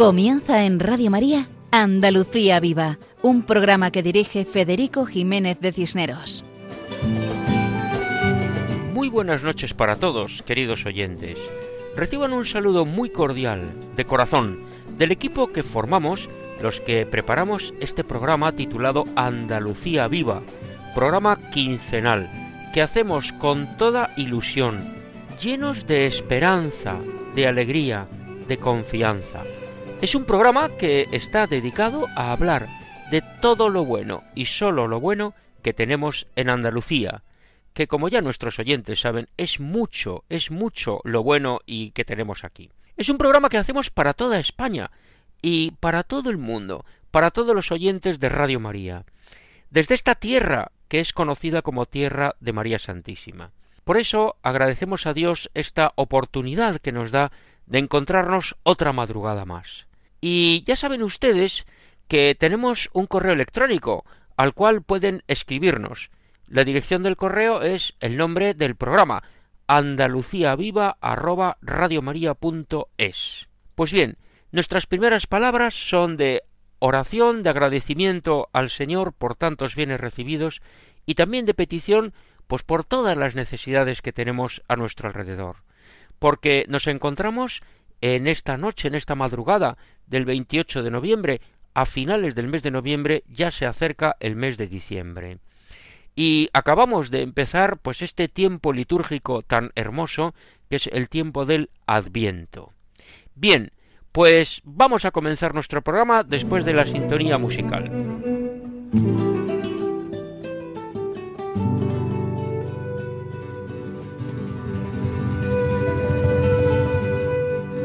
Comienza en Radio María Andalucía Viva, un programa que dirige Federico Jiménez de Cisneros. Muy buenas noches para todos, queridos oyentes. Reciban un saludo muy cordial, de corazón, del equipo que formamos los que preparamos este programa titulado Andalucía Viva, programa quincenal, que hacemos con toda ilusión, llenos de esperanza, de alegría, de confianza es un programa que está dedicado a hablar de todo lo bueno y solo lo bueno que tenemos en Andalucía, que como ya nuestros oyentes saben, es mucho, es mucho lo bueno y que tenemos aquí. Es un programa que hacemos para toda España y para todo el mundo, para todos los oyentes de Radio María, desde esta tierra que es conocida como tierra de María Santísima. Por eso agradecemos a Dios esta oportunidad que nos da de encontrarnos otra madrugada más. Y ya saben ustedes que tenemos un correo electrónico al cual pueden escribirnos. La dirección del correo es el nombre del programa andaluciaviva@radiomaria.es. Pues bien, nuestras primeras palabras son de oración, de agradecimiento al Señor por tantos bienes recibidos y también de petición pues por todas las necesidades que tenemos a nuestro alrededor. Porque nos encontramos en esta noche, en esta madrugada del 28 de noviembre, a finales del mes de noviembre ya se acerca el mes de diciembre. Y acabamos de empezar pues este tiempo litúrgico tan hermoso que es el tiempo del Adviento. Bien, pues vamos a comenzar nuestro programa después de la sintonía musical.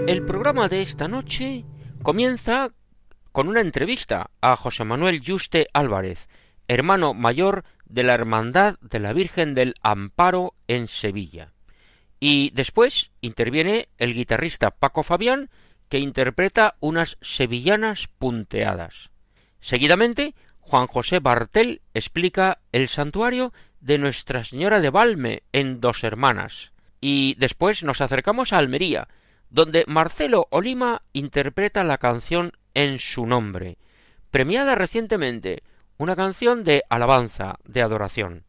El programa de esta noche comienza con una entrevista a José Manuel Yuste Álvarez, hermano mayor de la Hermandad de la Virgen del Amparo en Sevilla. Y después interviene el guitarrista Paco Fabián, que interpreta unas sevillanas punteadas. Seguidamente, Juan José Bartel explica el santuario de Nuestra Señora de Valme en Dos Hermanas. Y después nos acercamos a Almería, donde Marcelo Olima interpreta la canción En su nombre, premiada recientemente, una canción de alabanza, de adoración.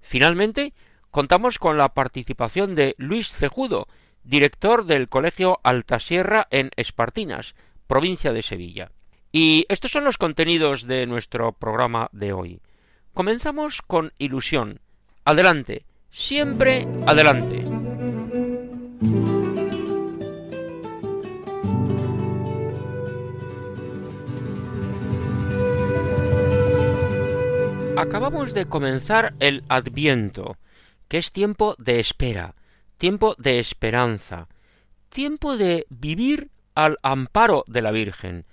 Finalmente, contamos con la participación de Luis Cejudo, director del Colegio Altasierra en Espartinas, provincia de Sevilla. Y estos son los contenidos de nuestro programa de hoy. Comenzamos con ilusión. Adelante, siempre adelante. Acabamos de comenzar el Adviento, que es tiempo de espera, tiempo de esperanza, tiempo de vivir al amparo de la Virgen.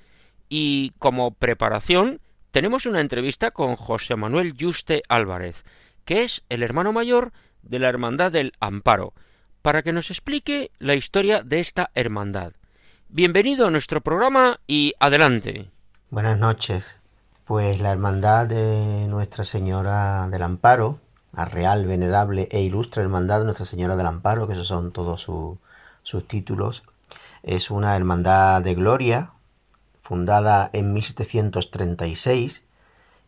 Y como preparación tenemos una entrevista con José Manuel Yuste Álvarez, que es el hermano mayor de la Hermandad del Amparo, para que nos explique la historia de esta hermandad. Bienvenido a nuestro programa y adelante. Buenas noches. Pues la Hermandad de Nuestra Señora del Amparo, la Real, Venerable e Ilustre Hermandad de Nuestra Señora del Amparo, que esos son todos sus títulos, es una hermandad de gloria, fundada en 1736,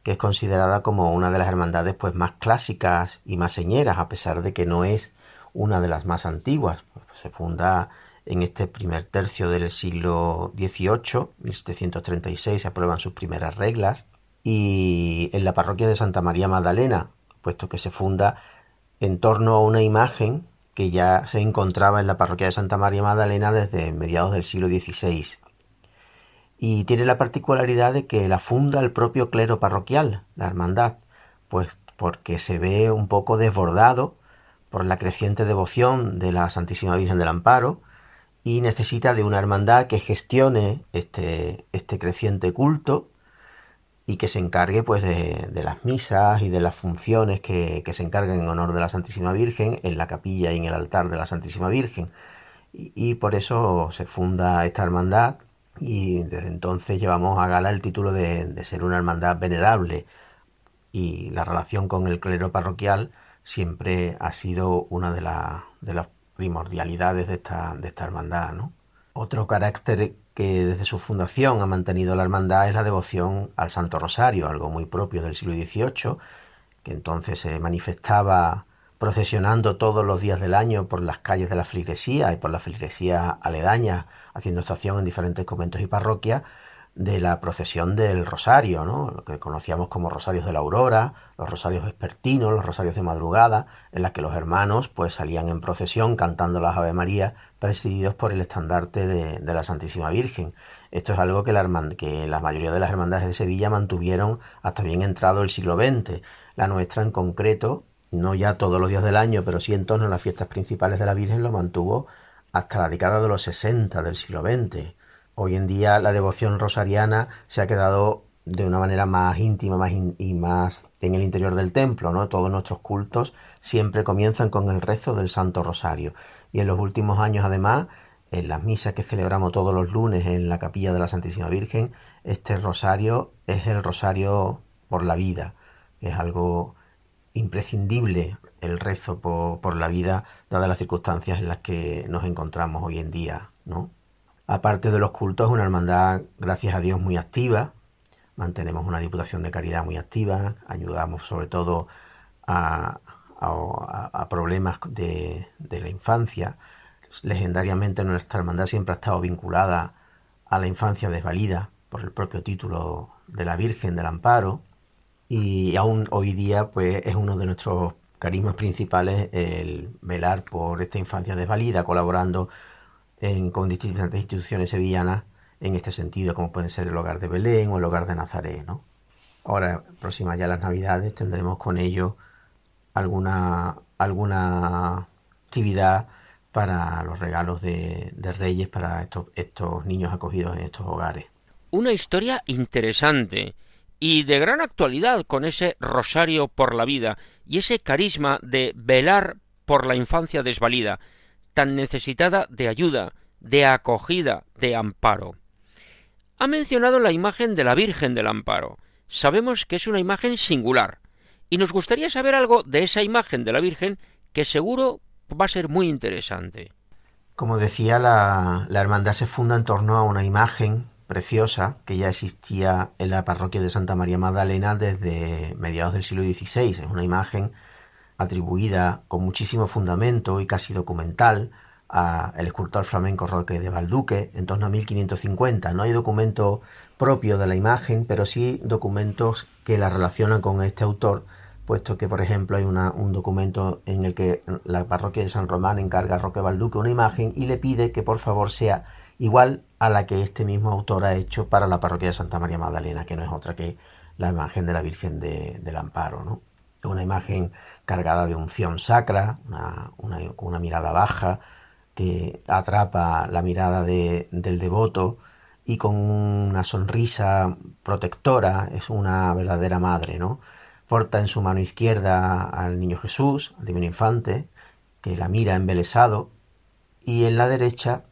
que es considerada como una de las hermandades pues, más clásicas y más señeras, a pesar de que no es una de las más antiguas. Se funda en este primer tercio del siglo XVIII, 1736, se aprueban sus primeras reglas y en la parroquia de Santa María Magdalena, puesto que se funda en torno a una imagen que ya se encontraba en la parroquia de Santa María Magdalena desde mediados del siglo XVI. Y tiene la particularidad de que la funda el propio clero parroquial, la hermandad, pues porque se ve un poco desbordado por la creciente devoción de la Santísima Virgen del Amparo y necesita de una hermandad que gestione este, este creciente culto y que se encargue pues de, las misas y de las funciones que, se encargan en honor de la Santísima Virgen en la capilla y en el altar de la Santísima Virgen. Y, por eso se funda esta hermandad y desde entonces llevamos a gala el título de, ser una hermandad venerable y la relación con el clero parroquial siempre ha sido una de, de las primordialidades de esta, de esta hermandad. ¿no? Otro carácter que desde su fundación ha mantenido la hermandad es la devoción al Santo Rosario, algo muy propio del siglo XVIII, que entonces se manifestaba procesionando todos los días del año por las calles de la feligresía y por la feligresía aledaña, haciendo estación en diferentes conventos y parroquias, de la procesión del rosario, ¿no? lo que conocíamos como rosarios de la aurora, los rosarios vespertinos, los rosarios de madrugada, en las que los hermanos pues salían en procesión cantando las Ave María presididos por el estandarte de, la Santísima Virgen. Esto es algo que la, mayoría de las hermandades de Sevilla mantuvieron hasta bien entrado el siglo XX. La nuestra en concreto, no ya todos los días del año, pero sí en torno a las fiestas principales de la Virgen, lo mantuvo hasta la década de los 60 del siglo XX hoy en día la devoción rosariana se ha quedado de una manera más íntima más y más en el interior del templo, ¿no? Todos nuestros cultos siempre comienzan con el rezo del Santo Rosario. Y en los últimos años, además, en las misas que celebramos todos los lunes en la capilla de la Santísima Virgen, este rosario es el rosario por la vida. Es algo imprescindible el rezo por, por la vida, dadas las circunstancias en las que nos encontramos hoy en día, ¿no? Aparte de los cultos, una hermandad, gracias a Dios, muy activa. Mantenemos una diputación de caridad muy activa. Ayudamos sobre todo a, problemas de, la infancia. Legendariamente nuestra hermandad siempre ha estado vinculada a la infancia desvalida por el propio título de la Virgen del Amparo. Y aún hoy día pues, es uno de nuestros carismas principales el velar por esta infancia desvalida, colaborando con distintas instituciones sevillanas en este sentido, como pueden ser el hogar de Belén o el hogar de Nazaret. ¿no? Ahora, próximas ya las Navidades, tendremos con ello alguna, alguna actividad para los regalos de, de Reyes para estos, estos niños acogidos en estos hogares. Una historia interesante y de gran actualidad con ese rosario por la vida y ese carisma de velar por la infancia desvalida tan necesitada de ayuda, de acogida, de amparo. Ha mencionado la imagen de la Virgen del Amparo. Sabemos que es una imagen singular, y nos gustaría saber algo de esa imagen de la Virgen que seguro va a ser muy interesante. Como decía, la, hermandad se funda en torno a una imagen preciosa que ya existía en la parroquia de Santa María Magdalena desde mediados del siglo XVI. Es una imagen atribuida con muchísimo fundamento y casi documental al escultor flamenco Roque de Valduque en torno a 1550. No hay documento propio de la imagen, pero sí documentos que la relacionan con este autor, puesto que, por ejemplo, hay un documento en el que la parroquia de San Román encarga a Roque Valduque una imagen y le pide que por favor sea igual a la que este mismo autor ha hecho para la parroquia de Santa María Magdalena, que no es otra que la imagen de la Virgen del Amparo. ¿no? Una imagen cargada de unción sacra, una, una, mirada baja que atrapa la mirada del devoto y con una sonrisa protectora, es una verdadera madre, ¿no? Porta en su mano izquierda al niño Jesús, al divino infante, que la mira embelesado, y en la derecha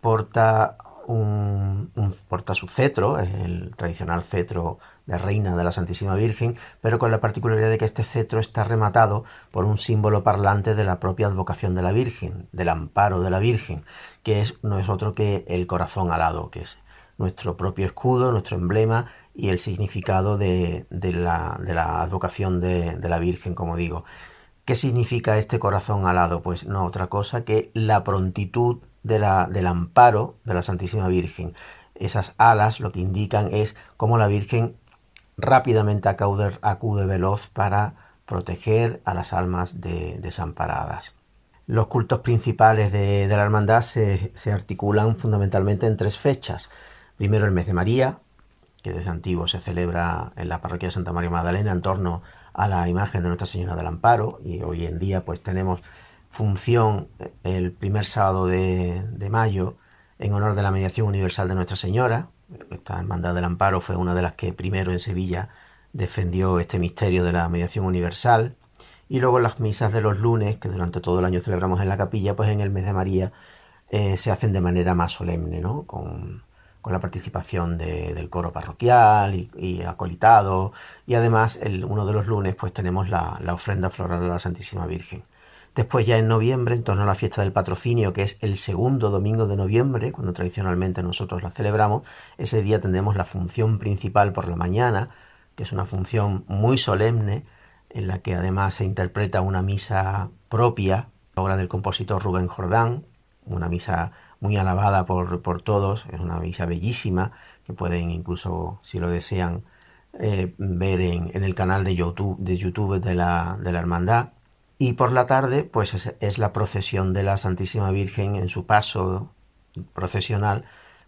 porta un, porta su cetro, el tradicional cetro de reina de la Santísima Virgen, pero con la particularidad de que este cetro está rematado por un símbolo parlante de la propia advocación de la Virgen, del amparo de la Virgen, que es, no es otro que el corazón alado, que es nuestro propio escudo, nuestro emblema y el significado de, la, advocación de, la Virgen, como digo. ¿Qué significa este corazón alado? Pues no otra cosa que la prontitud del amparo de la Santísima Virgen. Esas alas lo que indican es cómo la Virgen rápidamente acude, acude veloz para proteger a las almas desamparadas. Los cultos principales de, la hermandad se, articulan fundamentalmente en tres fechas. Primero el mes de María, que desde antiguo se celebra en la parroquia de Santa María Magdalena en torno a la imagen de Nuestra Señora del Amparo y hoy en día pues tenemos función el primer sábado de, de mayo en honor de la mediación universal de Nuestra Señora, esta Hermandad del Amparo fue una de las que primero en Sevilla defendió este misterio de la mediación universal. Y luego las misas de los lunes, que durante todo el año celebramos en la capilla, pues en el mes de María eh, se hacen de manera más solemne, ¿no? Con, la participación del coro parroquial y, acolitado. Y además, uno de los lunes, pues tenemos la, la ofrenda floral a la Santísima Virgen. Después ya en noviembre, en torno a la fiesta del patrocinio, que es el segundo domingo de noviembre, cuando tradicionalmente nosotros la celebramos, ese día tendremos la función principal por la mañana, que es una función muy solemne, en la que además se interpreta una misa propia, obra del compositor Rubén Jordán, una misa muy alabada por, por todos, es una misa bellísima, que pueden incluso, si lo desean, eh, ver en, en, el canal de YouTube de, YouTube de, la, de la Hermandad. Y por la tarde, pues es, la procesión de la Santísima Virgen en su paso procesional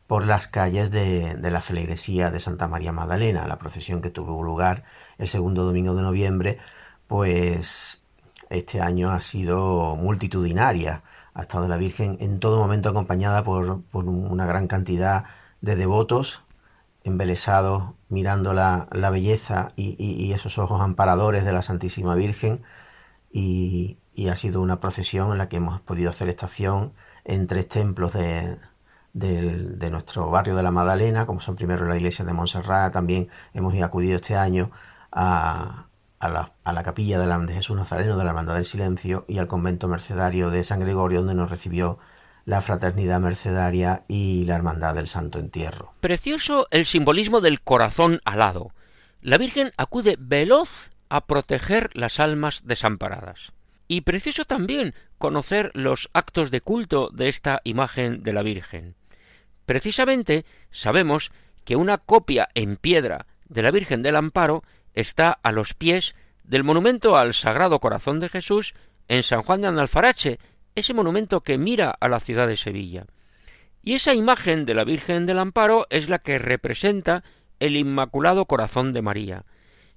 por las calles de, de, la feligresía de Santa María Magdalena, la procesión que tuvo lugar el segundo domingo de noviembre, pues este año ha sido multitudinaria. Ha estado la Virgen en todo momento acompañada por, por una gran cantidad de devotos embelesados mirando la, la belleza y, esos ojos amparadores de la Santísima Virgen. Y, ha sido una procesión en la que hemos podido hacer estación en tres templos de, de, nuestro barrio de la Magdalena, como son primero la iglesia de Montserrat, también hemos acudido este año a, a, la, la, capilla de, la, de Jesús Nazareno de la Hermandad del Silencio y al convento mercedario de San Gregorio, donde nos recibió la fraternidad mercedaria y la hermandad del Santo Entierro. Precioso el simbolismo del corazón alado. La Virgen acude veloz a proteger las almas desamparadas. Y precioso también conocer los actos de culto de esta imagen de la Virgen. Precisamente sabemos que una copia en piedra de la Virgen del Amparo está a los pies del monumento al Sagrado Corazón de Jesús en San Juan de Analfarache, ese monumento que mira a la ciudad de Sevilla. Y esa imagen de la Virgen del Amparo es la que representa el Inmaculado Corazón de María.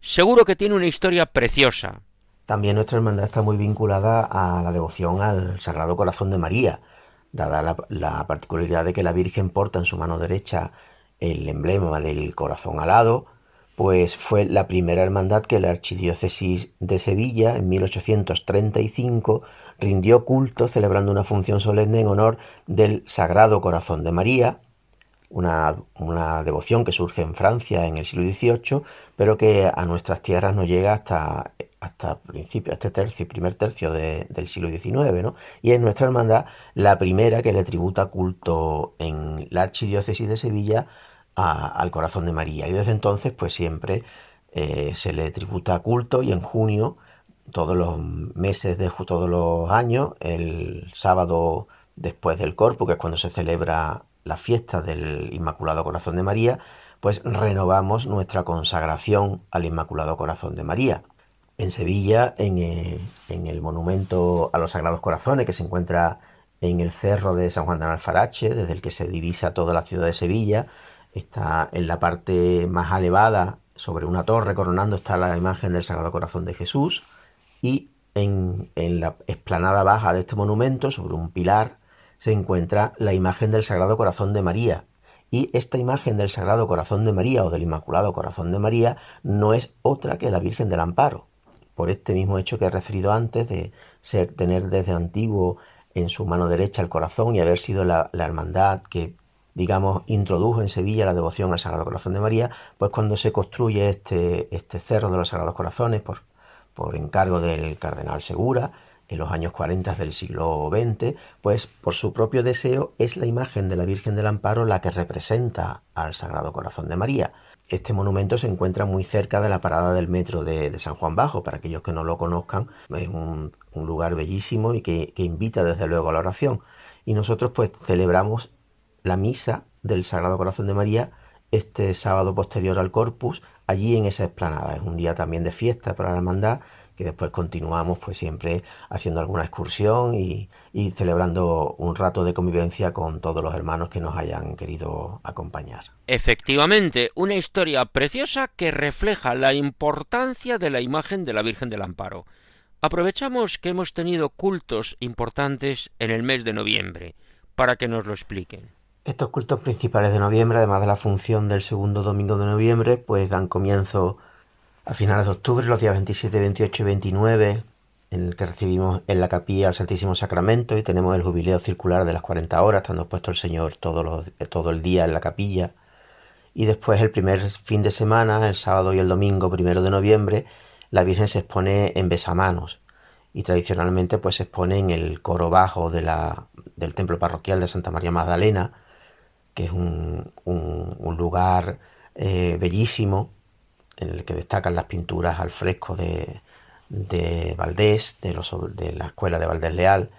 Seguro que tiene una historia preciosa. También nuestra hermandad está muy vinculada a la devoción al Sagrado Corazón de María, dada la, la particularidad de que la Virgen porta en su mano derecha el emblema del corazón alado, pues fue la primera hermandad que la Archidiócesis de Sevilla en 1835 rindió culto celebrando una función solemne en honor del Sagrado Corazón de María, una, una, devoción que surge en Francia en el siglo XVIII, pero que a nuestras tierras no llega hasta, hasta principio, este tercio, primer tercio de, del siglo XIX, ¿no? Y es nuestra hermandad la primera que le tributa culto en la Archidiócesis de Sevilla al corazón de María. Y desde entonces, pues siempre eh, se le tributa culto y en junio, todos los meses de todos los años, el sábado después del Corpus, que es cuando se celebra la fiesta del Inmaculado Corazón de María, pues renovamos nuestra consagración al Inmaculado Corazón de María. En Sevilla, en, eh, en el monumento a los Sagrados Corazones, que se encuentra en el cerro de San Juan de Alfarache, desde el que se divisa toda la ciudad de Sevilla, está en la parte más elevada, sobre una torre coronando, está la imagen del Sagrado Corazón de Jesús y en, en, la explanada baja de este monumento, sobre un pilar, se encuentra la imagen del Sagrado Corazón de María. Y esta imagen del Sagrado Corazón de María o del Inmaculado Corazón de María no es otra que la Virgen del Amparo, por este mismo hecho que he referido antes de ser, tener desde antiguo en su mano derecha el corazón y haber sido la, la hermandad que digamos, introdujo en Sevilla la devoción al Sagrado Corazón de María, pues cuando se construye este, este cerro de los Sagrados Corazones por, por encargo del cardenal Segura, en los años 40 del siglo XX, pues por su propio deseo es la imagen de la Virgen del Amparo la que representa al Sagrado Corazón de María. Este monumento se encuentra muy cerca de la parada del metro de, San Juan Bajo. Para aquellos que no lo conozcan, es un, un lugar bellísimo y que, que invita desde luego a la oración. Y nosotros pues celebramos la misa del Sagrado Corazón de María este sábado posterior al Corpus, allí en esa explanada. Es un día también de fiesta para la hermandad, que después continuamos pues siempre haciendo alguna excursión y, y, celebrando un rato de convivencia con todos los hermanos que nos hayan querido acompañar. Efectivamente, una historia preciosa que refleja la importancia de la imagen de la Virgen del Amparo. Aprovechamos que hemos tenido cultos importantes en el mes de noviembre para que nos lo expliquen. Estos cultos principales de noviembre, además de la función del segundo domingo de noviembre, pues dan comienzo a finales de octubre, los días 27, 28 y 29, en el que recibimos en la capilla al Santísimo Sacramento y tenemos el jubileo circular de las 40 horas, estando puesto el Señor todo, los, todo el día en la capilla. Y después el primer fin de semana, el sábado y el domingo primero de noviembre, la Virgen se expone en besamanos. y tradicionalmente pues se expone en el coro bajo de la, del templo parroquial de Santa María Magdalena, que es un, un, lugar eh, bellísimo en el que destacan las pinturas al fresco de, de Valdés, de, los, de la escuela de Valdés Leal,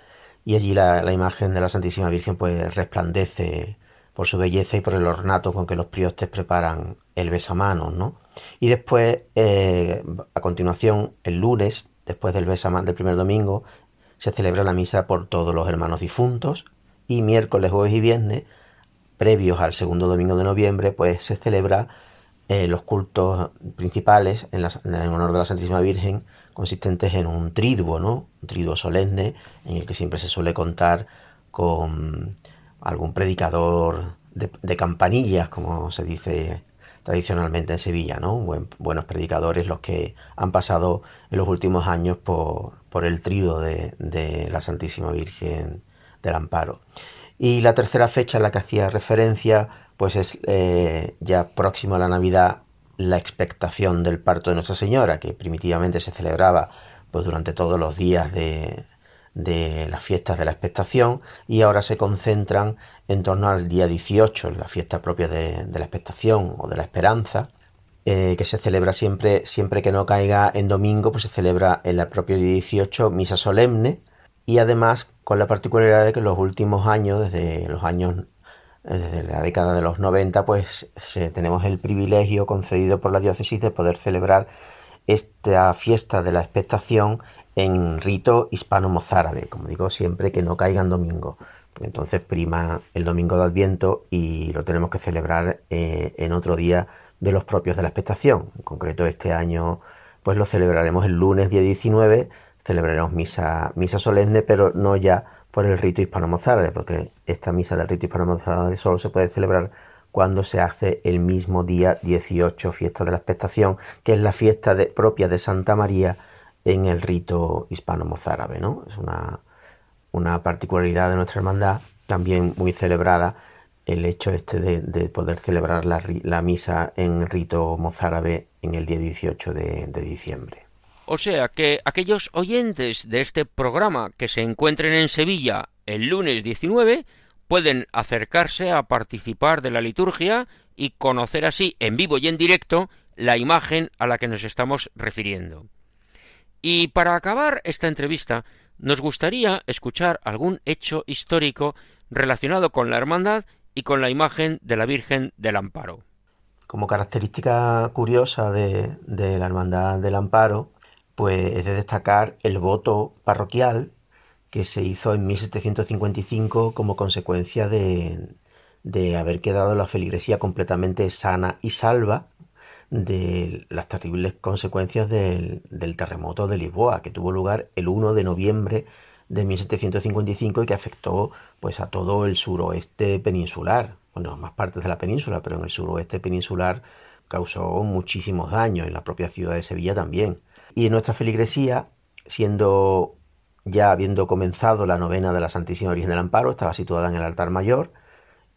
y allí la, la, imagen de la Santísima Virgen pues resplandece por su belleza y por el ornato con que los priostes preparan el besamanos, ¿no? Y después, eh, a continuación, el lunes, después del besamanos del primer domingo, se celebra la misa por todos los hermanos difuntos y miércoles, jueves y viernes, previos al segundo domingo de noviembre, pues se celebra eh, los cultos principales en, en, honor de la Santísima Virgen, consistentes en un triduo, ¿no? Un triduo solemne, en el que siempre se suele contar con algún predicador de, campanillas, como se dice tradicionalmente en Sevilla, ¿no? buenos predicadores los que han pasado en los últimos años por, por el trío de, la Santísima Virgen del Amparo. Y la tercera fecha en la que hacía referencia, pues es eh, ya próximo a la Navidad, la expectación del parto de Nuestra Señora, que primitivamente se celebraba pues durante todos los días de, de las fiestas de la expectación y ahora se concentran en torno al día 18, la fiesta propia de, la expectación o de la esperanza, eh, que se celebra siempre, siempre que no caiga en domingo, pues se celebra en el propio día 18 misa solemne y además con la particularidad de que en los últimos años, desde los años eh, desde la década de los 90, pues tenemos el privilegio concedido por la diócesis de poder celebrar esta fiesta de la expectación en rito hispano-mozárabe, como digo siempre que no caiga en domingo, entonces prima el domingo de Adviento y lo tenemos que celebrar eh, en otro día de los propios de la expectación. En concreto este año pues lo celebraremos el lunes día 19, celebraremos misa, misa solemne, pero no ya por el rito hispano-mozárabe, porque esta misa del rito hispano-mozárabe solo se puede celebrar cuando se hace el mismo día 18, fiesta de la expectación, que es la fiesta propia de Santa María en el rito hispano-mozárabe, ¿no? Es una, una, particularidad de nuestra hermandad, también muy celebrada, el hecho este de, poder celebrar la, misa en rito mozárabe en el día 18 de, de diciembre. O sea que aquellos oyentes de este programa que se encuentren en Sevilla el lunes 19 pueden acercarse a participar de la liturgia y conocer así en vivo y en directo la imagen a la que nos estamos refiriendo. Y para acabar esta entrevista, nos gustaría escuchar algún hecho histórico relacionado con la hermandad y con la imagen de la Virgen del Amparo. Como característica curiosa de, la Hermandad del Amparo, pues es de destacar el voto parroquial que se hizo en 1755 como consecuencia de, de haber quedado la feligresía completamente sana y salva de las terribles consecuencias del, terremoto de Lisboa, que tuvo lugar el 1 de noviembre de 1755 y que afectó pues a todo el suroeste peninsular, bueno, más partes de la península, pero en el suroeste peninsular causó muchísimos daños, en la propia ciudad de Sevilla también. Y en nuestra feligresía, siendo ya habiendo comenzado la novena de la Santísima Virgen del Amparo, estaba situada en el altar mayor,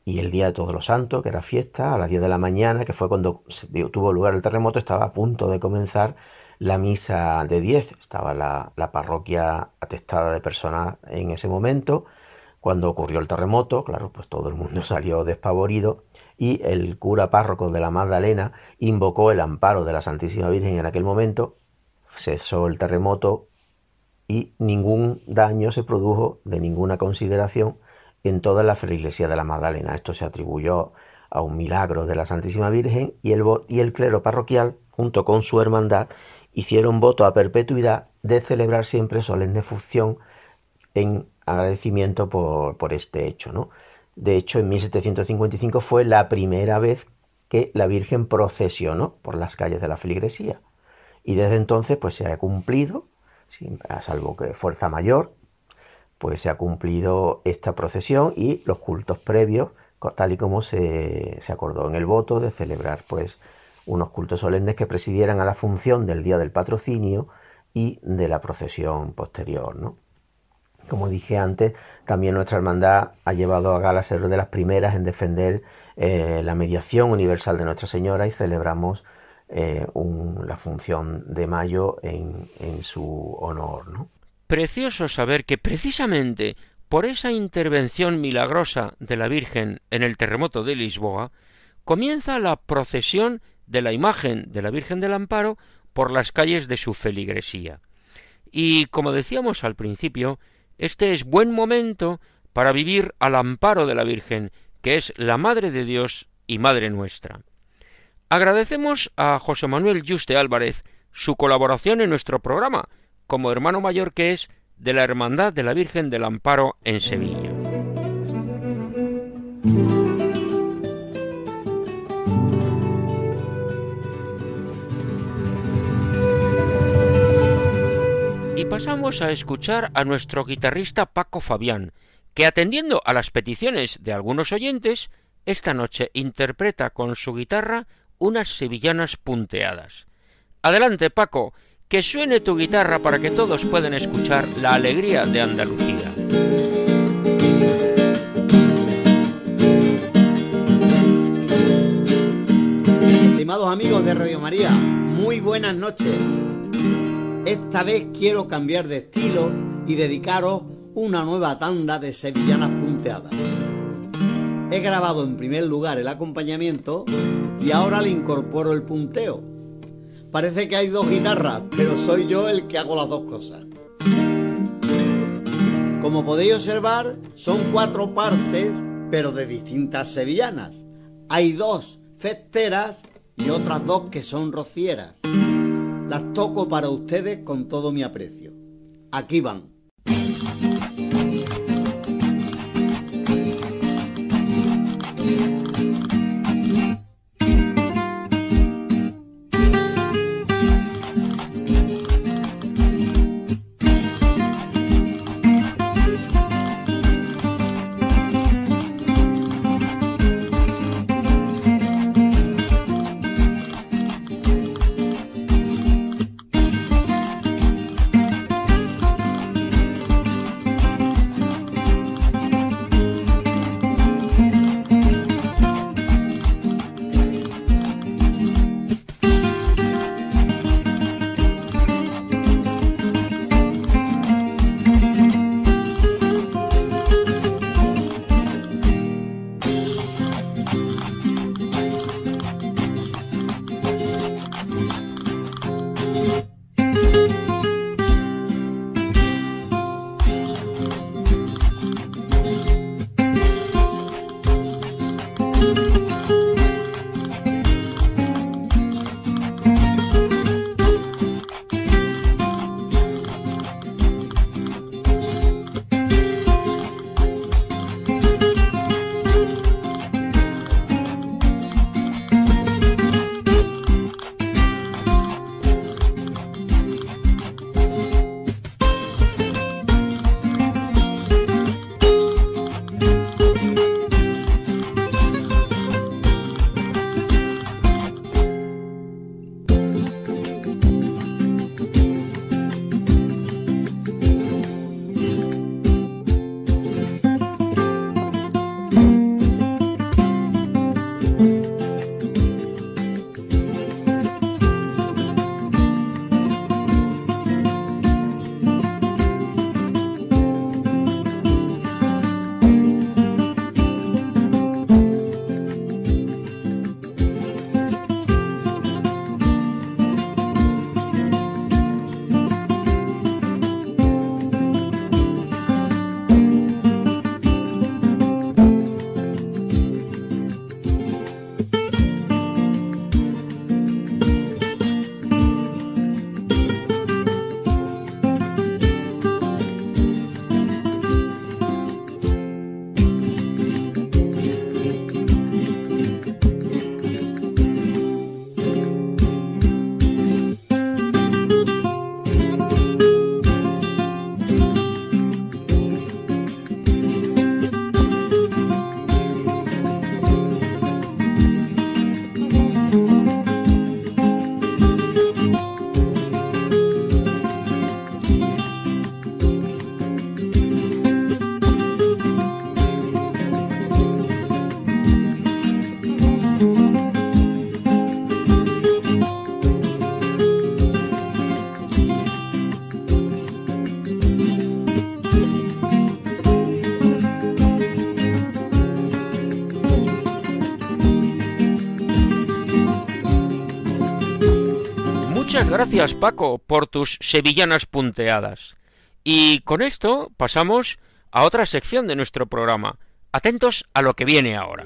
y el día de Todos los Santos, que era fiesta, a las 10 de la mañana, que fue cuando tuvo lugar el terremoto, estaba a punto de comenzar la misa de 10. Estaba la, parroquia atestada de personas en ese momento. Cuando ocurrió el terremoto, claro, pues todo el mundo salió despavorido y el cura párroco de la Magdalena invocó el amparo de la Santísima Virgen en aquel momento, cesó el terremoto y ningún daño se produjo de ninguna consideración en toda la feligresía de la Magdalena. Esto se atribuyó a un milagro de la Santísima Virgen y el, clero parroquial, junto con su hermandad, hicieron voto a perpetuidad de celebrar siempre solemne función en agradecimiento por, por este hecho. ¿no? De hecho, en 1755 fue la primera vez que la Virgen procesionó por las calles de la feligresía. Y desde entonces pues se ha cumplido, a salvo que fuerza mayor, pues se ha cumplido esta procesión y los cultos previos, tal y como se, acordó en el voto de celebrar pues unos cultos solemnes que presidieran a la función del día del patrocinio y de la procesión posterior, ¿no? Como dije antes, también nuestra hermandad ha llevado a gala ser de las primeras en defender eh, la mediación universal de Nuestra Señora y celebramos eh, la función de mayo en, su honor. ¿no? precioso saber que precisamente por esa intervención milagrosa de la Virgen en el terremoto de Lisboa, comienza la procesión de la imagen de la Virgen del Amparo por las calles de su feligresía. Y como decíamos al principio, este es buen momento para vivir al amparo de la Virgen, que es la Madre de Dios y Madre nuestra. Agradecemos a José Manuel Juste Álvarez su colaboración en nuestro programa, como hermano mayor que es de la Hermandad de la Virgen del Amparo en Sevilla. Y pasamos a escuchar a nuestro guitarrista Paco Fabián, que atendiendo a las peticiones de algunos oyentes, esta noche interpreta con su guitarra unas sevillanas punteadas. Adelante, Paco, que suene tu guitarra para que todos puedan escuchar la alegría de Andalucía. Estimados amigos de Radio María, muy buenas noches. Esta vez quiero cambiar de estilo y dedicaros una nueva tanda de sevillanas punteadas. He grabado en primer lugar el acompañamiento y ahora le incorporo el punteo. Parece que hay dos guitarras, pero soy yo el que hago las dos cosas. Como podéis observar, son cuatro partes, pero de distintas sevillanas. Hay dos festeras y otras dos que son rocieras. Las toco para ustedes con todo mi aprecio. Aquí van. Gracias Paco por tus sevillanas punteadas. Y con esto pasamos a otra sección de nuestro programa. Atentos a lo que viene ahora.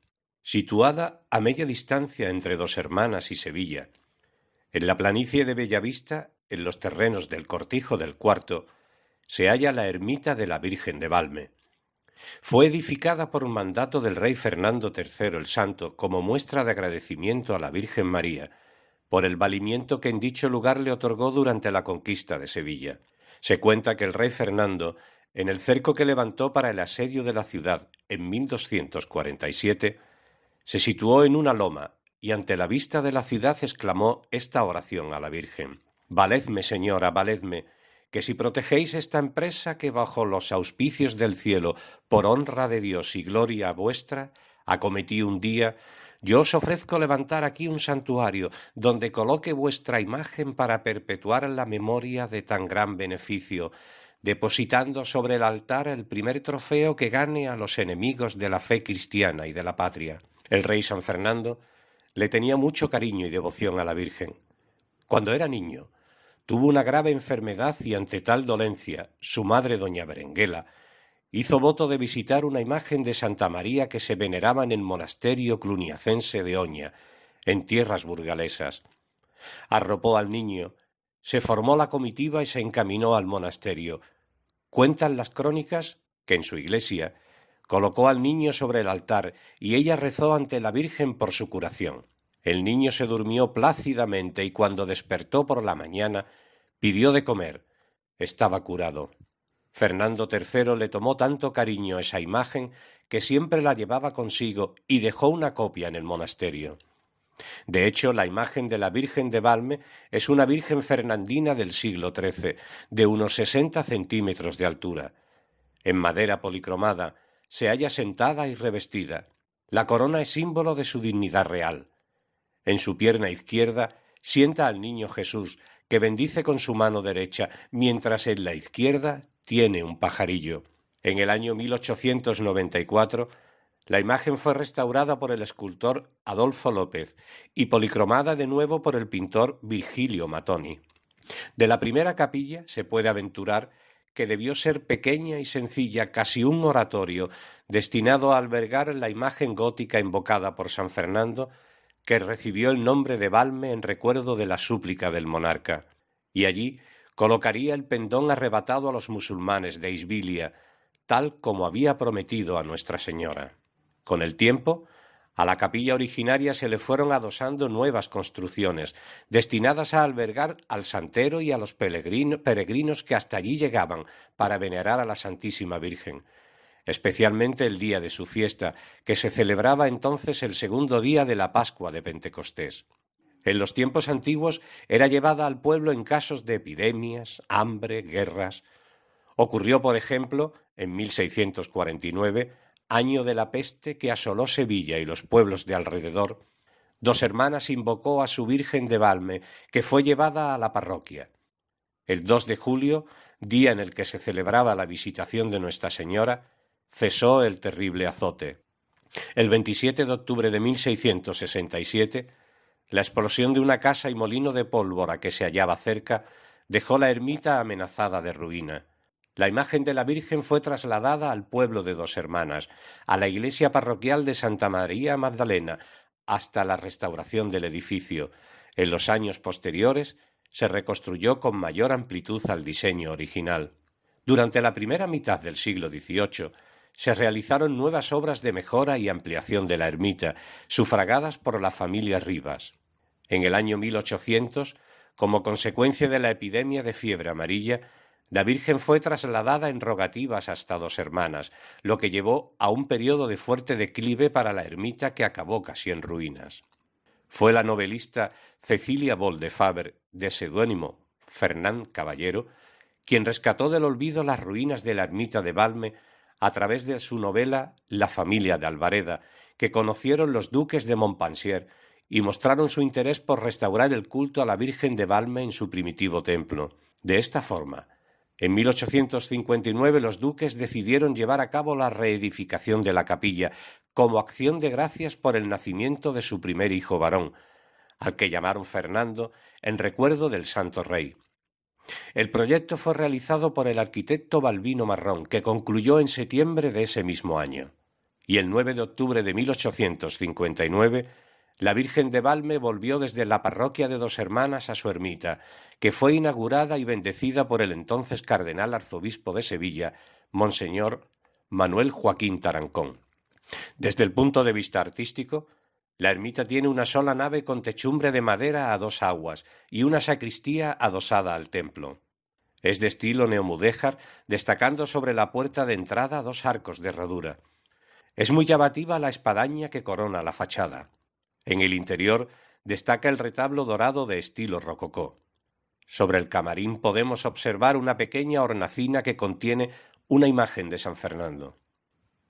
Situada a media distancia entre Dos Hermanas y Sevilla, en la planicie de Bellavista, en los terrenos del Cortijo del Cuarto, se halla la ermita de la Virgen de Valme. Fue edificada por mandato del rey Fernando III el Santo como muestra de agradecimiento a la Virgen María por el valimiento que en dicho lugar le otorgó durante la conquista de Sevilla. Se cuenta que el rey Fernando, en el cerco que levantó para el asedio de la ciudad en 1247, se situó en una loma y ante la vista de la ciudad exclamó esta oración a la Virgen. Valedme, señora, valedme, que si protegéis esta empresa que bajo los auspicios del cielo, por honra de Dios y gloria vuestra, acometí un día, yo os ofrezco levantar aquí un santuario donde coloque vuestra imagen para perpetuar la memoria de tan gran beneficio, depositando sobre el altar el primer trofeo que gane a los enemigos de la fe cristiana y de la patria. El rey San Fernando le tenía mucho cariño y devoción a la Virgen. Cuando era niño, tuvo una grave enfermedad y ante tal dolencia, su madre, doña Berenguela, hizo voto de visitar una imagen de Santa María que se veneraba en el monasterio cluniacense de Oña, en tierras burgalesas. Arropó al niño, se formó la comitiva y se encaminó al monasterio. Cuentan las crónicas que en su iglesia colocó al niño sobre el altar y ella rezó ante la Virgen por su curación. El niño se durmió plácidamente y cuando despertó por la mañana pidió de comer. Estaba curado. Fernando III le tomó tanto cariño esa imagen que siempre la llevaba consigo y dejó una copia en el monasterio. De hecho, la imagen de la Virgen de Valme es una Virgen fernandina del siglo XIII, de unos sesenta centímetros de altura. En madera policromada, se halla sentada y revestida. La corona es símbolo de su dignidad real. En su pierna izquierda sienta al niño Jesús, que bendice con su mano derecha, mientras en la izquierda tiene un pajarillo. En el año 1894, la imagen fue restaurada por el escultor Adolfo López y policromada de nuevo por el pintor Virgilio Matoni. De la primera capilla se puede aventurar que debió ser pequeña y sencilla, casi un oratorio, destinado a albergar la imagen gótica invocada por San Fernando, que recibió el nombre de Balme en recuerdo de la súplica del monarca, y allí colocaría el pendón arrebatado a los musulmanes de Isbilia, tal como había prometido a Nuestra Señora. Con el tiempo, a la capilla originaria se le fueron adosando nuevas construcciones, destinadas a albergar al santero y a los peregrinos que hasta allí llegaban para venerar a la Santísima Virgen, especialmente el día de su fiesta, que se celebraba entonces el segundo día de la Pascua de Pentecostés. En los tiempos antiguos era llevada al pueblo en casos de epidemias, hambre, guerras. Ocurrió, por ejemplo, en 1649, año de la peste que asoló Sevilla y los pueblos de alrededor, dos hermanas invocó a su Virgen de Valme, que fue llevada a la parroquia. El 2 de julio, día en el que se celebraba la visitación de Nuestra Señora, cesó el terrible azote. El 27 de octubre de 1667, la explosión de una casa y molino de pólvora que se hallaba cerca dejó la ermita amenazada de ruina. La imagen de la Virgen fue trasladada al pueblo de Dos Hermanas, a la iglesia parroquial de Santa María Magdalena, hasta la restauración del edificio. En los años posteriores se reconstruyó con mayor amplitud al diseño original. Durante la primera mitad del siglo XVIII se realizaron nuevas obras de mejora y ampliación de la ermita, sufragadas por la familia Rivas. En el año 1800, como consecuencia de la epidemia de fiebre amarilla, la Virgen fue trasladada en rogativas hasta dos hermanas, lo que llevó a un periodo de fuerte declive para la ermita que acabó casi en ruinas. Fue la novelista Cecilia Boll de seudónimo Fernán Caballero, quien rescató del olvido las ruinas de la ermita de Valme a través de su novela La familia de Alvareda, que conocieron los duques de Montpensier y mostraron su interés por restaurar el culto a la Virgen de Valme en su primitivo templo. De esta forma, en 1859 los duques decidieron llevar a cabo la reedificación de la capilla, como acción de gracias por el nacimiento de su primer hijo varón, al que llamaron Fernando en recuerdo del Santo Rey. El proyecto fue realizado por el arquitecto Balbino Marrón, que concluyó en septiembre de ese mismo año. Y el 9 de octubre de 1859, la Virgen de Valme volvió desde la parroquia de Dos Hermanas a su ermita, que fue inaugurada y bendecida por el entonces cardenal arzobispo de Sevilla, Monseñor Manuel Joaquín Tarancón. Desde el punto de vista artístico, la ermita tiene una sola nave con techumbre de madera a dos aguas y una sacristía adosada al templo. Es de estilo neomudéjar, destacando sobre la puerta de entrada dos arcos de herradura. Es muy llamativa la espadaña que corona la fachada. En el interior destaca el retablo dorado de estilo rococó. Sobre el camarín podemos observar una pequeña hornacina que contiene una imagen de San Fernando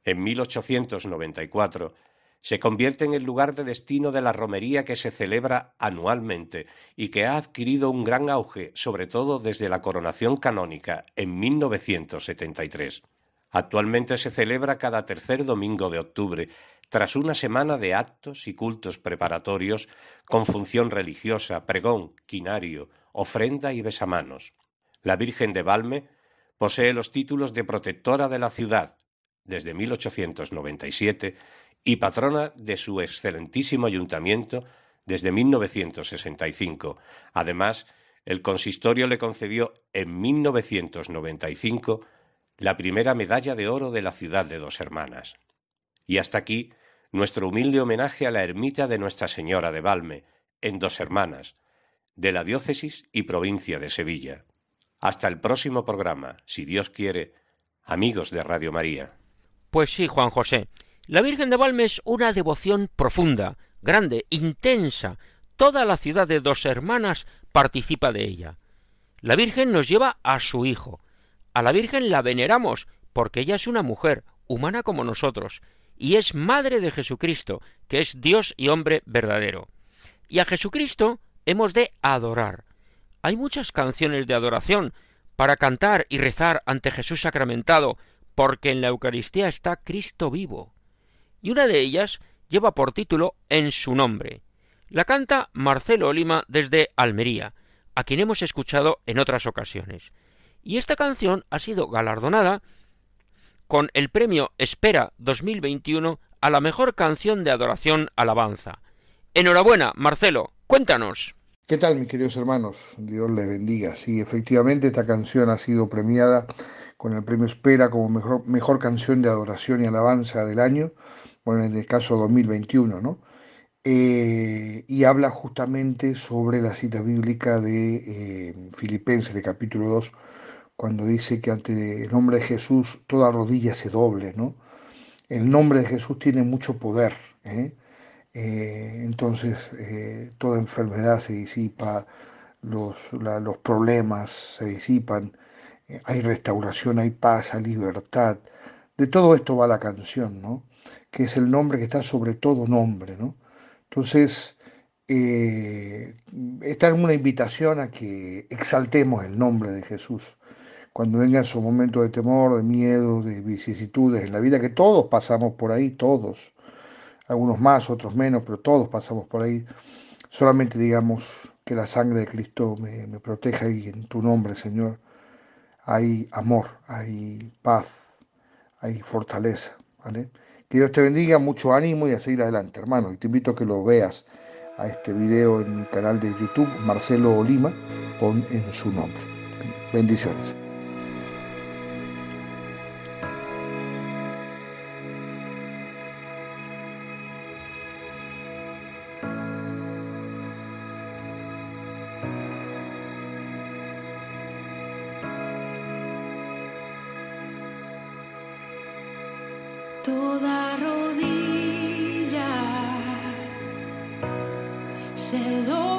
en 1894, se convierte en el lugar de destino de la romería que se celebra anualmente y que ha adquirido un gran auge, sobre todo desde la coronación canónica en 1973. Actualmente se celebra cada tercer domingo de octubre, tras una semana de actos y cultos preparatorios con función religiosa, pregón, quinario, ofrenda y besamanos. La Virgen de Valme posee los títulos de protectora de la ciudad, desde 1897 y patrona de su excelentísimo ayuntamiento desde 1965. Además, el consistorio le concedió en 1995 la primera medalla de oro de la ciudad de Dos Hermanas. Y hasta aquí nuestro humilde homenaje a la ermita de Nuestra Señora de Valme, en Dos Hermanas, de la diócesis y provincia de Sevilla. Hasta el próximo programa, si Dios quiere, amigos de Radio María. Pues sí, Juan José. La Virgen de Valme es una devoción profunda, grande, intensa. Toda la ciudad de Dos Hermanas participa de ella. La Virgen nos lleva a su Hijo. A la Virgen la veneramos porque ella es una mujer, humana como nosotros, y es madre de Jesucristo, que es Dios y hombre verdadero. Y a Jesucristo hemos de adorar. Hay muchas canciones de adoración para cantar y rezar ante Jesús sacramentado, porque en la Eucaristía está Cristo vivo. Y una de ellas lleva por título En su nombre. La canta Marcelo Olima desde Almería, a quien hemos escuchado en otras ocasiones. Y esta canción ha sido galardonada con el premio Espera 2021 a la mejor canción de adoración alabanza. Enhorabuena, Marcelo, cuéntanos. ¿Qué tal, mis queridos hermanos? Dios les bendiga. Sí, efectivamente, esta canción ha sido premiada con el premio Espera como mejor, mejor canción de adoración y alabanza del año, bueno, en el caso 2021, ¿no? Eh, y habla justamente sobre la cita bíblica de eh, Filipenses, de capítulo 2, cuando dice que ante el nombre de Jesús toda rodilla se doble, ¿no? El nombre de Jesús tiene mucho poder, ¿eh? entonces toda enfermedad se disipa, los, problemas se disipan, hay restauración, hay paz, hay libertad. De todo esto va la canción, ¿no? Que es el nombre que está sobre todo nombre, ¿no? Entonces, eh, esta es una invitación a que exaltemos el nombre de Jesús. Cuando vengan esos momentos de temor, de miedo, de vicisitudes en la vida, que todos pasamos por ahí, todos, algunos más, otros menos, pero todos pasamos por ahí, solamente digamos que la sangre de Cristo me, proteja y en tu nombre, Señor hay amor, hay paz, hay fortaleza. ¿vale? Que Dios te bendiga, mucho ánimo y a seguir adelante, hermano. Y te invito a que lo veas a este video en mi canal de YouTube, Marcelo Olima, con en su nombre. Bendiciones. toda rodilla se dobla.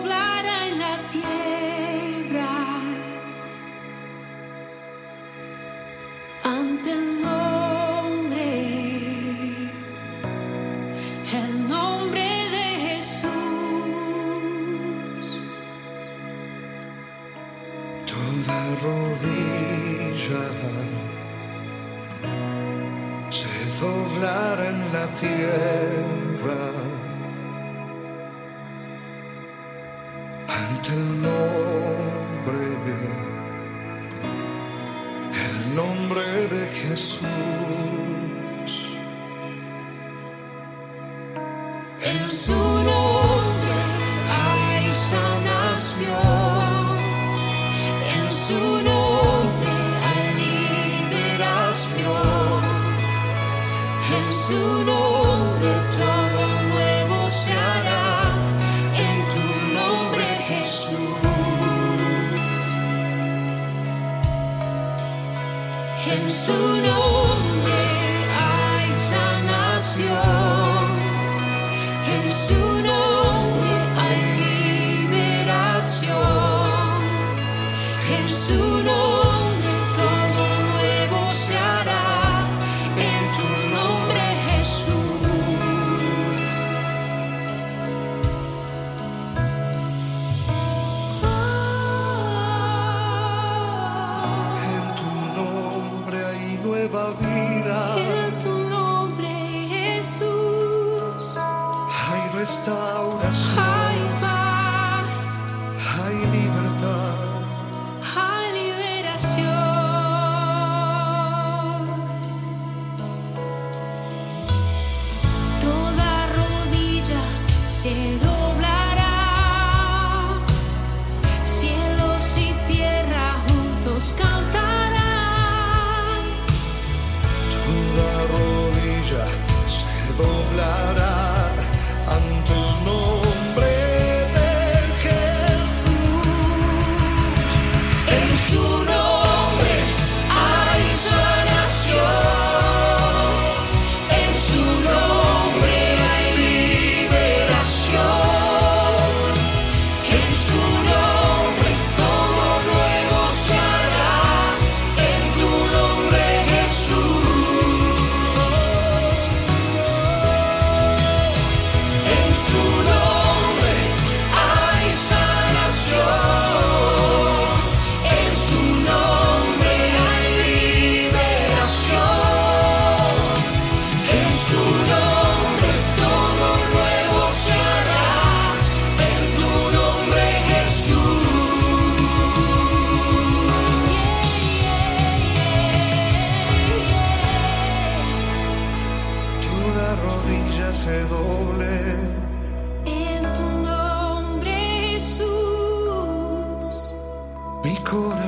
En su nombre hay sanación. En su nombre hay liberación. En su nombre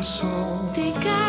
sol.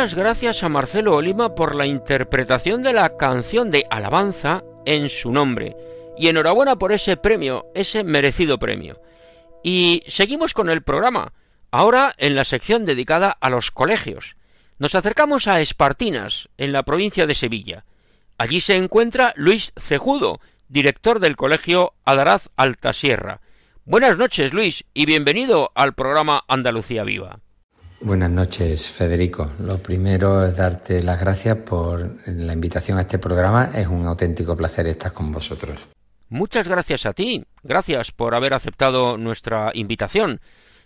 Muchas gracias a Marcelo Olima por la interpretación de la canción de alabanza en su nombre. Y enhorabuena por ese premio, ese merecido premio. Y seguimos con el programa, ahora en la sección dedicada a los colegios. Nos acercamos a Espartinas, en la provincia de Sevilla. Allí se encuentra Luis Cejudo, director del colegio Adaraz Altasierra. Buenas noches, Luis, y bienvenido al programa Andalucía Viva. Buenas noches, Federico. Lo primero es darte las gracias por la invitación a este programa. Es un auténtico placer estar con vosotros. Muchas gracias a ti. Gracias por haber aceptado nuestra invitación.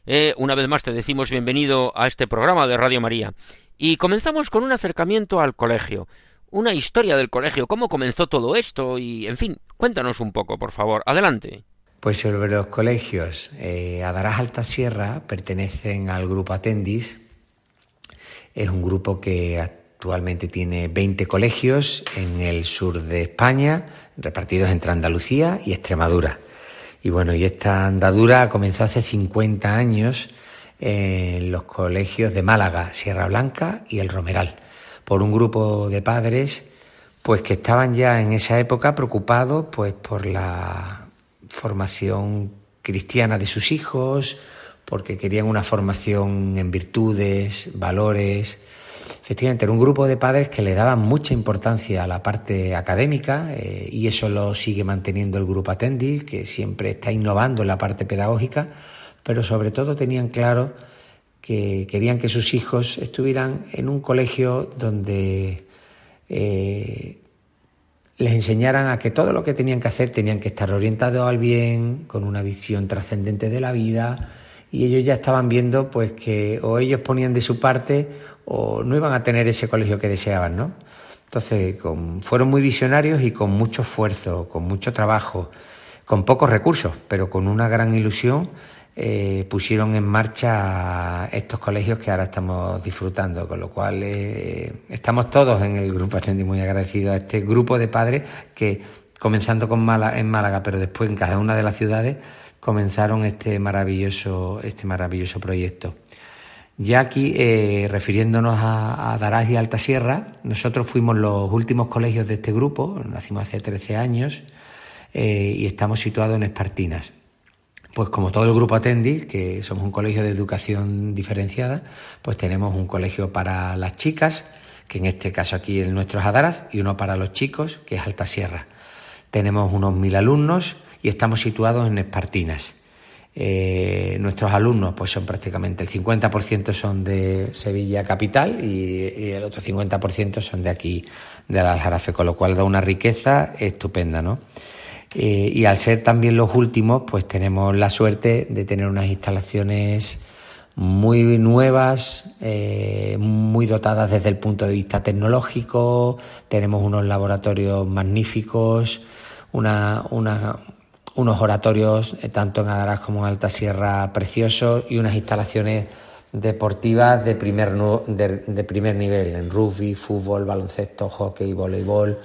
Eh, una vez más te decimos bienvenido a este programa de Radio María. Y comenzamos con un acercamiento al colegio. Una historia del colegio, cómo comenzó todo esto y, en fin, cuéntanos un poco, por favor. Adelante. Pues sobre los colegios, eh, Adarás Alta Sierra pertenecen al grupo Atendis. Es un grupo que actualmente tiene 20 colegios en el sur de España, repartidos entre Andalucía y Extremadura. Y bueno, y esta andadura comenzó hace 50 años en los colegios de Málaga, Sierra Blanca y El Romeral, por un grupo de padres pues que estaban ya en esa época preocupados pues por la formación cristiana de sus hijos, porque querían una formación en virtudes, valores. Efectivamente, era un grupo de padres que le daban mucha importancia a la parte académica eh, y eso lo sigue manteniendo el grupo Atendis, que siempre está innovando en la parte pedagógica, pero sobre todo tenían claro que querían que sus hijos estuvieran en un colegio donde eh, les enseñaran a que todo lo que tenían que hacer tenían que estar orientados al bien, con una visión trascendente de la vida, y ellos ya estaban viendo pues que o ellos ponían de su parte o no iban a tener ese colegio que deseaban, ¿no? Entonces, con, fueron muy visionarios y con mucho esfuerzo, con mucho trabajo, con pocos recursos, pero con una gran ilusión, eh, pusieron en marcha estos colegios que ahora estamos disfrutando, con lo cual eh, estamos todos en el grupo Ascendi muy agradecidos a este grupo de padres que, comenzando con Málaga, en Málaga, pero después en cada una de las ciudades, comenzaron este maravilloso, este maravilloso proyecto. Ya aquí, eh, refiriéndonos a, a Darás y Alta Sierra, nosotros fuimos los últimos colegios de este grupo, nacimos hace 13 años y estamos situados en Espartinas. Pues como todo el grupo Atendis, que somos un colegio de educación diferenciada, pues tenemos un colegio para las chicas, que en este caso aquí el nuestro es Adaraz, y uno para los chicos, que es Alta Sierra. Tenemos unos mil alumnos y estamos situados en Espartinas. Eh, nuestros alumnos pues son prácticamente el 50% son de Sevilla capital y, y el otro 50% son de aquí, de Aljarafe, con lo cual da una riqueza estupenda, ¿no? Eh, y al ser también los últimos, pues tenemos la suerte de tener unas instalaciones muy nuevas, eh, muy dotadas desde el punto de vista tecnológico, tenemos unos laboratorios magníficos, una, una, unos oratorios eh, tanto en Adaraz como en Alta Sierra preciosos y unas instalaciones deportivas de primer, de, de primer nivel, en rugby, fútbol, baloncesto, hockey, voleibol,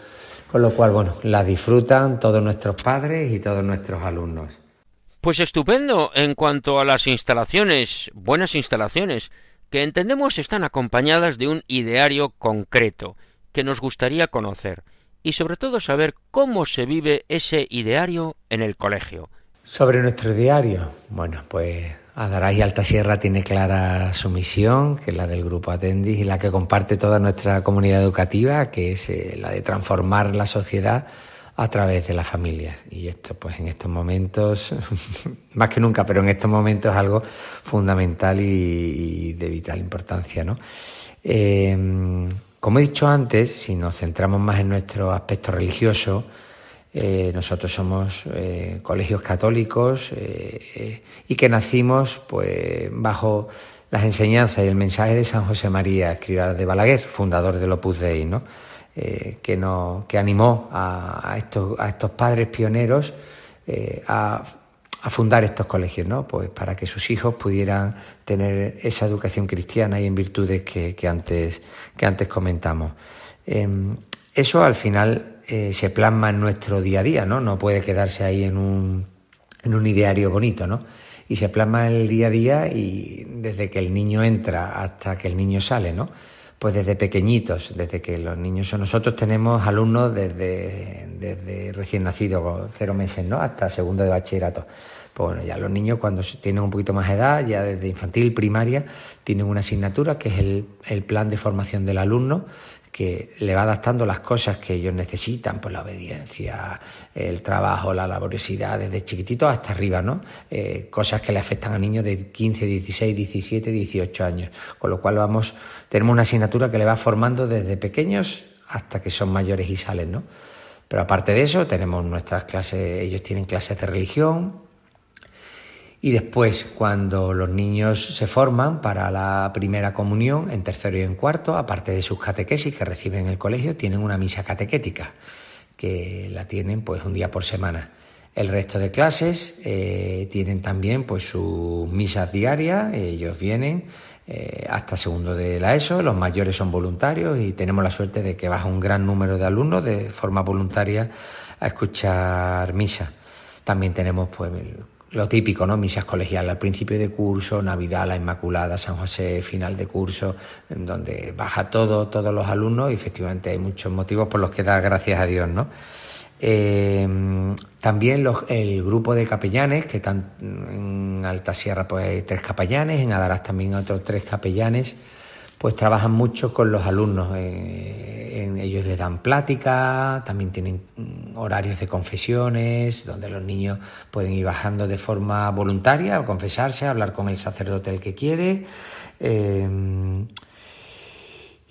con lo cual, bueno, la disfrutan todos nuestros padres y todos nuestros alumnos. Pues estupendo en cuanto a las instalaciones, buenas instalaciones, que entendemos están acompañadas de un ideario concreto que nos gustaría conocer y sobre todo saber cómo se vive ese ideario en el colegio. Sobre nuestro diario, bueno, pues Adaraz y Alta Sierra tiene clara su misión, que es la del Grupo Atendis y la que comparte toda nuestra comunidad educativa, que es eh, la de transformar la sociedad a través de las familias. Y esto, pues en estos momentos, más que nunca, pero en estos momentos es algo fundamental y, de vital importancia, ¿no? Eh, como he dicho antes, si nos centramos más en nuestro aspecto religioso, eh, nosotros somos eh, colegios católicos eh, y que nacimos pues bajo las enseñanzas y el mensaje de San José María Escribá de Balaguer, fundador del Opus Dei, ¿no? que, nos, que animó a, estos, a estos padres pioneros a, a, fundar estos colegios, ¿no? pues para que sus hijos pudieran tener esa educación cristiana y en virtudes que, que antes, que antes comentamos. Em, eso al final eh, se plasma en nuestro día a día, ¿no? No puede quedarse ahí en un, en un ideario bonito, ¿no? Y se plasma el día a día y desde que el niño entra hasta que el niño sale, ¿no? Pues desde pequeñitos, desde que los niños nosotros tenemos alumnos desde, desde recién nacidos, cero meses, ¿no? Hasta segundo de bachillerato. Pues bueno, ya los niños cuando tienen un poquito más de edad, ya desde infantil, primaria, tienen una asignatura que es el, el plan de formación del alumno, que le va adaptando las cosas que ellos necesitan, pues la obediencia, el trabajo, la laboriosidad, desde chiquitito hasta arriba, ¿no? Eh, cosas que le afectan a niños de 15, 16, 17, 18 años. Con lo cual vamos, tenemos una asignatura que le va formando desde pequeños hasta que son mayores y salen, ¿no? Pero aparte de eso, tenemos nuestras clases, ellos tienen clases de religión, y después, cuando los niños se forman para la primera comunión, en tercero y en cuarto, aparte de sus catequesis que reciben en el colegio, tienen una misa catequética, que la tienen pues un día por semana. El resto de clases eh, tienen también pues sus misas diarias, ellos vienen eh, hasta segundo de la ESO, los mayores son voluntarios y tenemos la suerte de que baja un gran número de alumnos de forma voluntaria a escuchar misa. También tenemos pues lo típico, ¿no? Misas colegiales al principio de curso, Navidad, la Inmaculada, San José, final de curso, en donde baja todo, todos los alumnos y efectivamente hay muchos motivos por los que dar gracias a Dios, ¿no? Eh, también el grupo de capellanes, que están en Alta Sierra pues hay tres capellanes, en Adaraz también otros tres capellanes, pues trabajan mucho con los alumnos. Eh, en, ellos les dan plática, también tienen mm, horarios de confesiones, donde los niños pueden ir bajando de forma voluntaria confesarse, a hablar con el sacerdote el que quiere. Eh,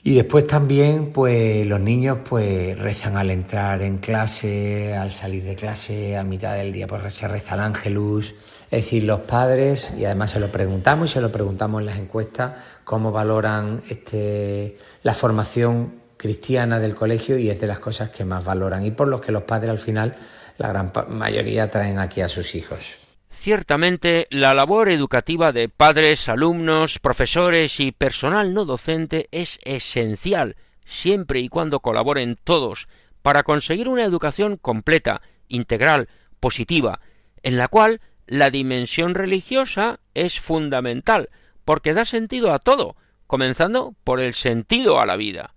y después también, pues los niños pues rezan al entrar en clase, al salir de clase, a mitad del día pues se reza el ángelus. Es decir, los padres, y además se lo preguntamos y se lo preguntamos en las encuestas, cómo valoran este, la formación cristiana del colegio y es de las cosas que más valoran y por los que los padres al final, la gran mayoría, traen aquí a sus hijos. Ciertamente, la labor educativa de padres, alumnos, profesores y personal no docente es esencial, siempre y cuando colaboren todos, para conseguir una educación completa, integral, positiva, en la cual la dimensión religiosa es fundamental, porque da sentido a todo, comenzando por el sentido a la vida.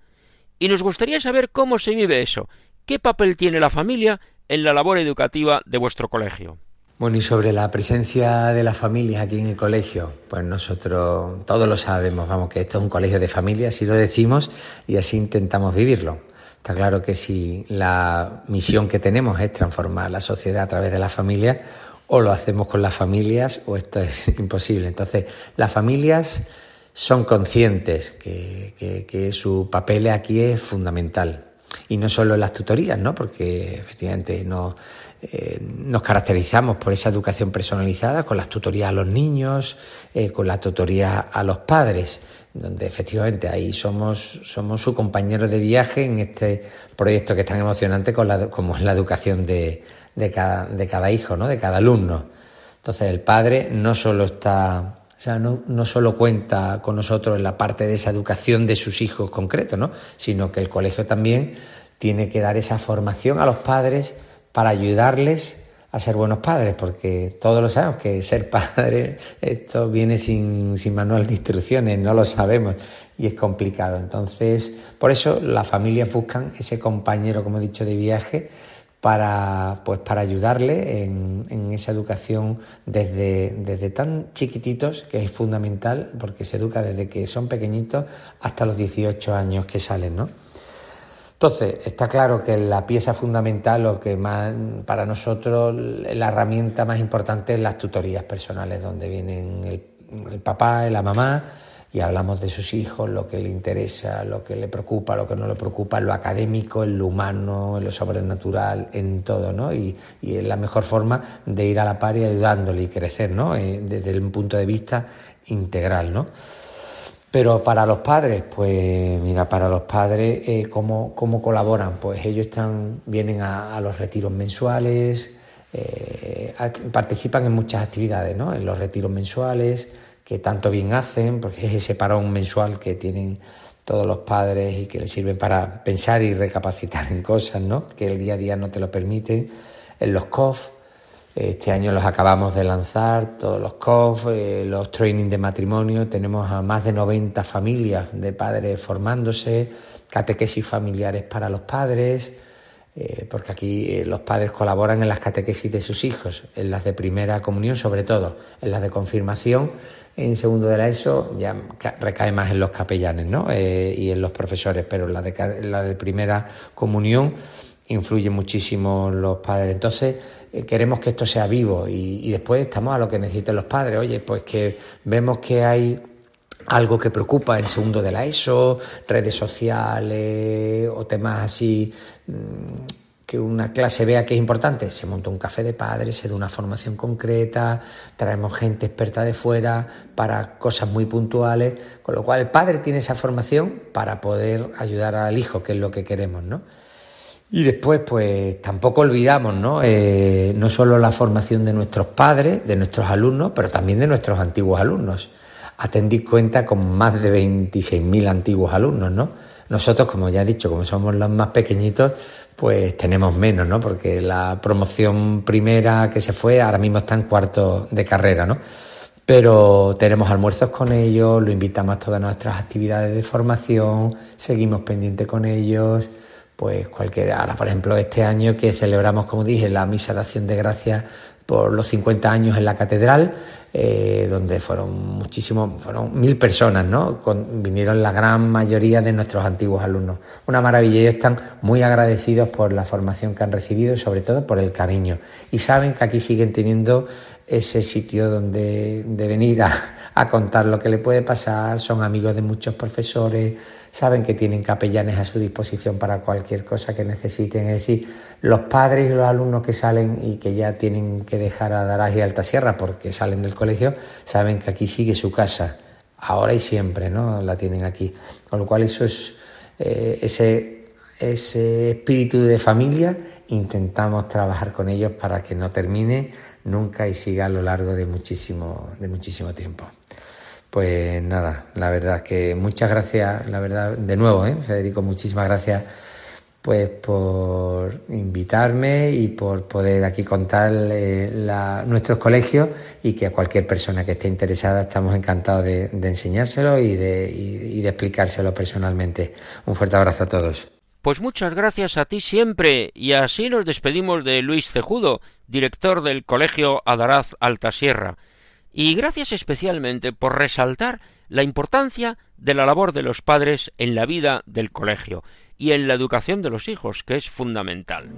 Y nos gustaría saber cómo se vive eso, qué papel tiene la familia en la labor educativa de vuestro colegio. Bueno, y sobre la presencia de las familias aquí en el colegio, pues nosotros todos lo sabemos, vamos, que esto es un colegio de familias, así lo decimos y así intentamos vivirlo. Está claro que si la misión que tenemos es transformar la sociedad a través de las familias, o lo hacemos con las familias o esto es imposible. Entonces, las familias son conscientes que, su papel aquí es fundamental. Y no solo en las tutorías, ¿no? Porque efectivamente no, eh, nos caracterizamos por esa educación personalizada con las tutorías a los niños, eh, con la tutoría a los padres, donde efectivamente ahí somos, somos su compañero de viaje en este proyecto que es tan emocionante como es la educación de, de cada, de cada hijo, ¿no? de cada alumno. Entonces el padre no solo está, o sea, no, no solo cuenta con nosotros en la parte de esa educación de sus hijos concretos, ¿no? sino que el colegio también tiene que dar esa formación a los padres para ayudarles a ser buenos padres, porque todos lo sabemos que ser padre, esto viene sin, sin manual de instrucciones, no lo sabemos y es complicado. Entonces, por eso las familias buscan ese compañero, como he dicho, de viaje para, pues, para ayudarle en, en esa educación desde, desde, tan chiquititos, que es fundamental, porque se educa desde que son pequeñitos hasta los 18 años que salen, ¿no? Entonces, está claro que la pieza fundamental, lo que más para nosotros, la herramienta más importante es las tutorías personales, donde vienen el, el papá y la mamá y hablamos de sus hijos, lo que le interesa, lo que le preocupa, lo que no le preocupa, lo académico, en lo humano, en lo sobrenatural, en todo, ¿no? Y, y es la mejor forma de ir a la par y ayudándole y crecer, ¿no? Eh, desde un punto de vista integral, ¿no? Pero para los padres, pues mira, para los padres, eh, ¿cómo, ¿cómo, colaboran? Pues ellos están, vienen a, a los retiros mensuales, eh, participan en muchas actividades, ¿no? En los retiros mensuales, que tanto bien hacen, porque es ese parón mensual que tienen todos los padres y que les sirven para pensar y recapacitar en cosas, ¿no? Que el día a día no te lo permite. En los COF, este año los acabamos de lanzar, todos los COF, eh, los training de matrimonio, tenemos a más de 90 familias de padres formándose, catequesis familiares para los padres, eh, porque aquí eh, los padres colaboran en las catequesis de sus hijos, en las de primera comunión sobre todo, en las de confirmación en segundo de la ESO ya recae más en los capellanes ¿no? Eh, y en los profesores, pero la de, la de primera comunión influye muchísimo los padres. Entonces, eh, queremos que esto sea vivo y, después estamos a lo que necesiten los padres. Oye, pues que vemos que hay algo que preocupa en segundo de la ESO, redes sociales o temas así. Mmm, que una clase vea que es importante, se monta un café de padres, se da una formación concreta, traemos gente experta de fuera para cosas muy puntuales, con lo cual el padre tiene esa formación para poder ayudar al hijo, que es lo que queremos, ¿no? Y después, pues tampoco olvidamos, ¿no? Eh, no solo la formación de nuestros padres, de nuestros alumnos, pero también de nuestros antiguos alumnos. Atendid cuenta con más de 26.000 antiguos alumnos, ¿no? Nosotros, como ya he dicho, como somos los más pequeñitos, pues tenemos menos, ¿no? Porque la promoción primera que se fue ahora mismo está en cuarto de carrera, ¿no? Pero tenemos almuerzos con ellos, lo invitamos a todas nuestras actividades de formación, seguimos pendientes con ellos, pues cualquiera. Ahora, por ejemplo, este año que celebramos, como dije, la misa de acción de gracias por los 50 años en la catedral, eh, donde fueron muchísimos, fueron mil personas, ¿no? Con, vinieron la gran mayoría de nuestros antiguos alumnos. Una maravilla, ellos están muy agradecidos por la formación que han recibido y sobre todo por el cariño. Y saben que aquí siguen teniendo ese sitio donde de venir a, a contar lo que le puede pasar, son amigos de muchos profesores, saben que tienen capellanes a su disposición para cualquier cosa que necesiten. Es decir, los padres y los alumnos que salen y que ya tienen que dejar a Darás y Alta Sierra porque salen del colegio, saben que aquí sigue su casa, ahora y siempre, ¿no? La tienen aquí. Con lo cual eso es eh, ese, ese espíritu de familia, intentamos trabajar con ellos para que no termine nunca y siga a lo largo de muchísimo, de muchísimo tiempo. Pues nada, la verdad que muchas gracias, la verdad, de nuevo, ¿eh? Federico, muchísimas gracias pues por invitarme y por poder aquí contar eh, nuestros colegios y que a cualquier persona que esté interesada estamos encantados de, enseñárselo y de, y de explicárselo personalmente. Un fuerte abrazo a todos. Pues muchas gracias a ti siempre y así nos despedimos de Luis Cejudo, director del Colegio Adaraz Altasierra. Y gracias especialmente por resaltar la importancia de la labor de los padres en la vida del colegio y en la educación de los hijos, que es fundamental.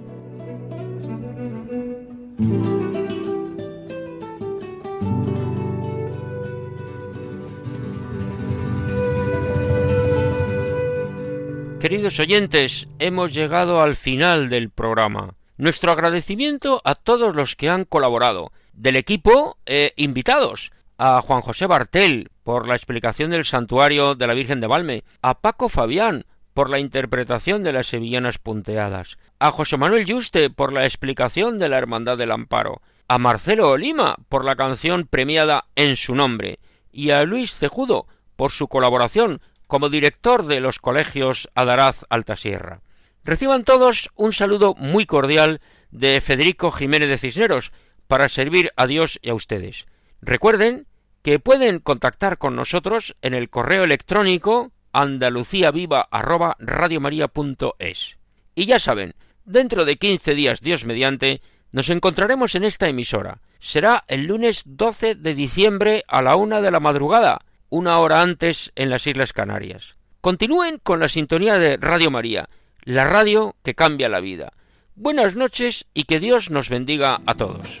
Queridos oyentes, hemos llegado al final del programa. Nuestro agradecimiento a todos los que han colaborado, del equipo eh, invitados, a Juan José Bartel por la explicación del santuario de la Virgen de Valme, a Paco Fabián por la interpretación de las sevillanas punteadas, a José Manuel Yuste por la explicación de la Hermandad del Amparo, a Marcelo Olima por la canción premiada en su nombre, y a Luis Cejudo por su colaboración como director de los colegios Adaraz Altasierra. Reciban todos un saludo muy cordial de Federico Jiménez de Cisneros para servir a Dios y a ustedes. Recuerden que pueden contactar con nosotros en el correo electrónico andaluciaviva@radiomaria.es. Y ya saben, dentro de quince días Dios mediante, nos encontraremos en esta emisora. Será el lunes 12 de diciembre a la una de la madrugada, una hora antes en las Islas Canarias. Continúen con la sintonía de Radio María la radio que cambia la vida. Buenas noches y que Dios nos bendiga a todos.